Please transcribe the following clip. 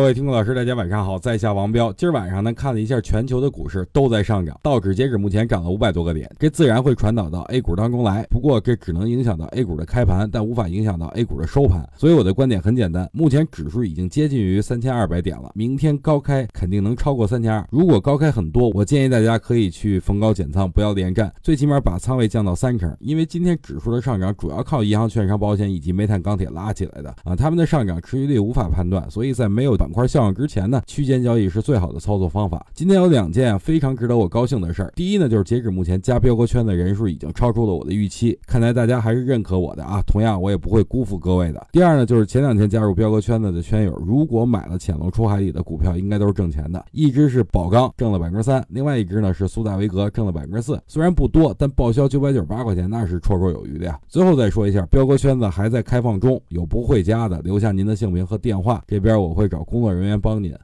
各位听众老师，大家晚上好，在下王彪。今儿晚上呢，看了一下全球的股市都在上涨，道指截止目前涨了五百多个点，这自然会传导到 A 股当中来。不过这只能影响到 A 股的开盘，但无法影响到 A 股的收盘。所以我的观点很简单，目前指数已经接近于三千二百点了，明天高开肯定能超过三千二。如果高开很多，我建议大家可以去逢高减仓，不要连战，最起码把仓位降到三成。因为今天指数的上涨主要靠银行、券商、保险以及煤炭、钢铁拉起来的啊，他们的上涨持续率无法判断，所以在没有板板块效应之前。呢，区间交易是最好的操作方法。今天有两件非常值得我高兴的事儿。第一呢，就是截止目前加标哥圈的人数已经超出了我的预期，看来大家还是认可我的啊。同样，我也不会辜负各位的。第二呢，就是前两天加入标哥圈子的圈友，如果买了潜龙出海里的股票，应该都是挣钱的。一只是宝钢，挣了百分之三；另外一只呢是苏大维格，挣了百分之四。虽然不多，但报销九百九十八块钱，那是绰绰有余的呀。最后再说一下，标哥圈子还在开放中，有不会加的，留下您的姓名和电话，这边我会找工作人员帮您。